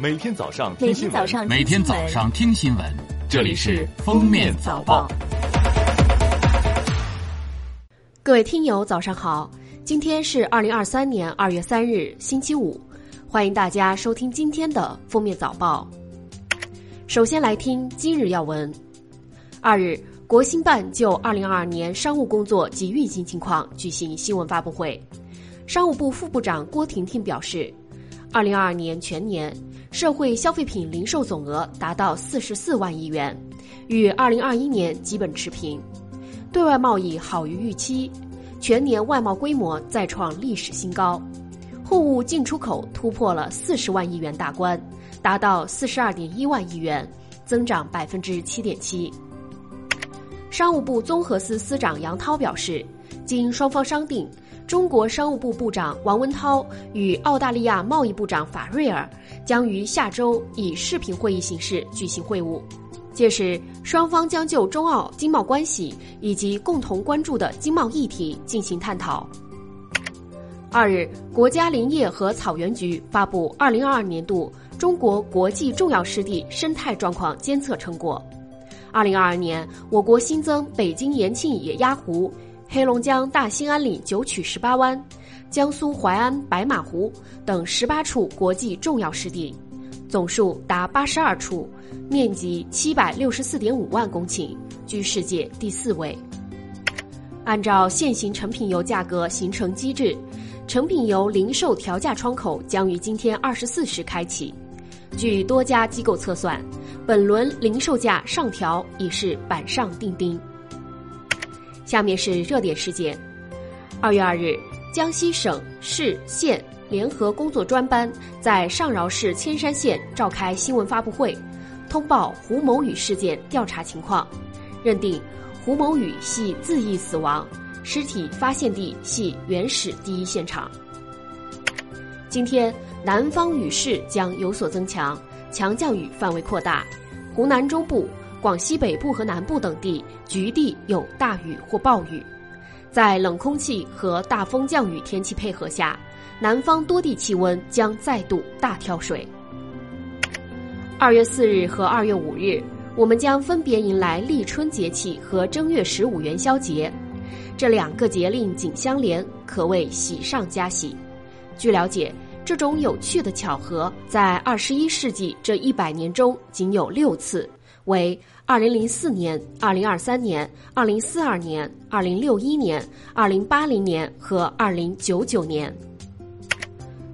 每天早上听新闻，每天早上听新闻，这里是《封面早报》。各位听友，早上好！今天是二零二三年二月三日，星期五，欢迎大家收听今天的《封面早报》。首先来听今日要闻。二日，国新办就二零二二年商务工作及运行情况举行新闻发布会，商务部副部长郭婷婷表示。二零二二年全年社会消费品零售总额达到四十四万亿元，与二零二一年基本持平，对外贸易好于预期，全年外贸规模再创历史新高，货物进出口突破了四十万亿元大关，达到四十二点一万亿元，增长百分之七点七。商务部综合司司长杨涛表示，经双方商定。中国商务部部长王文涛与澳大利亚贸易部长法瑞尔将于下周以视频会议形式举行会晤，届时双方将就中澳经贸关系以及共同关注的经贸议题进行探讨。二日，国家林业和草原局发布二零二二年度中国国际重要湿地生态状况监测成果，二零二二年我国新增北京延庆野鸭湖。黑龙江大兴安岭九曲十八湾、江苏淮安白马湖等十八处国际重要湿地，总数达八十二处，面积七百六十四点五万公顷，居世界第四位。按照现行成品油价格形成机制，成品油零售调价窗口将于今天二十四时开启。据多家机构测算，本轮零售价上调已是板上钉钉。下面是热点事件。二月二日，江西省市县联合工作专班在上饶市铅山县召开新闻发布会，通报胡某宇事件调查情况，认定胡某宇系自缢死亡，尸体发现地系原始第一现场。今天，南方雨势将有所增强，强降雨范围扩大，湖南中部。广西北部和南部等地局地有大雨或暴雨，在冷空气和大风降雨天气配合下，南方多地气温将再度大跳水。二月四日和二月五日，我们将分别迎来立春节气和正月十五元宵节，这两个节令紧相连，可谓喜上加喜。据了解，这种有趣的巧合在二十一世纪这一百年中仅有六次。为二零零四年、二零二三年、二零四二年、二零六一年、二零八零年和二零九九年。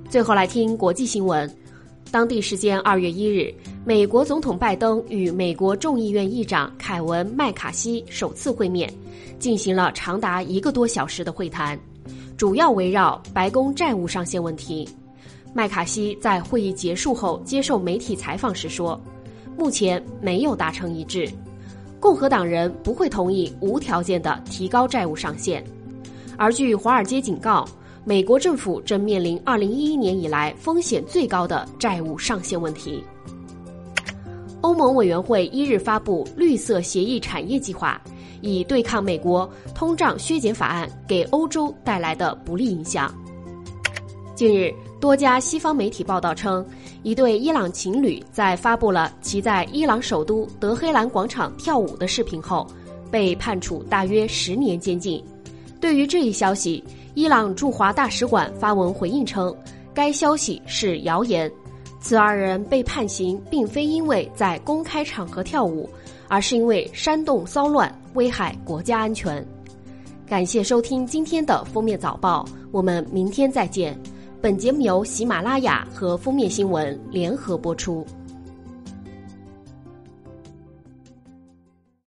最后来听国际新闻。当地时间二月一日，美国总统拜登与美国众议院议长凯文·麦卡锡首次会面，进行了长达一个多小时的会谈，主要围绕白宫债务上限问题。麦卡锡在会议结束后接受媒体采访时说。目前没有达成一致，共和党人不会同意无条件的提高债务上限。而据华尔街警告，美国政府正面临二零一一年以来风险最高的债务上限问题。欧盟委员会一日发布绿色协议产业计划，以对抗美国通胀削减法案给欧洲带来的不利影响。近日，多家西方媒体报道称。一对伊朗情侣在发布了其在伊朗首都德黑兰广场跳舞的视频后，被判处大约十年监禁。对于这一消息，伊朗驻华大使馆发文回应称，该消息是谣言。此二人被判刑，并非因为在公开场合跳舞，而是因为煽动骚乱，危害国家安全。感谢收听今天的封面早报，我们明天再见。本节目由喜马拉雅和封面新闻联合播出。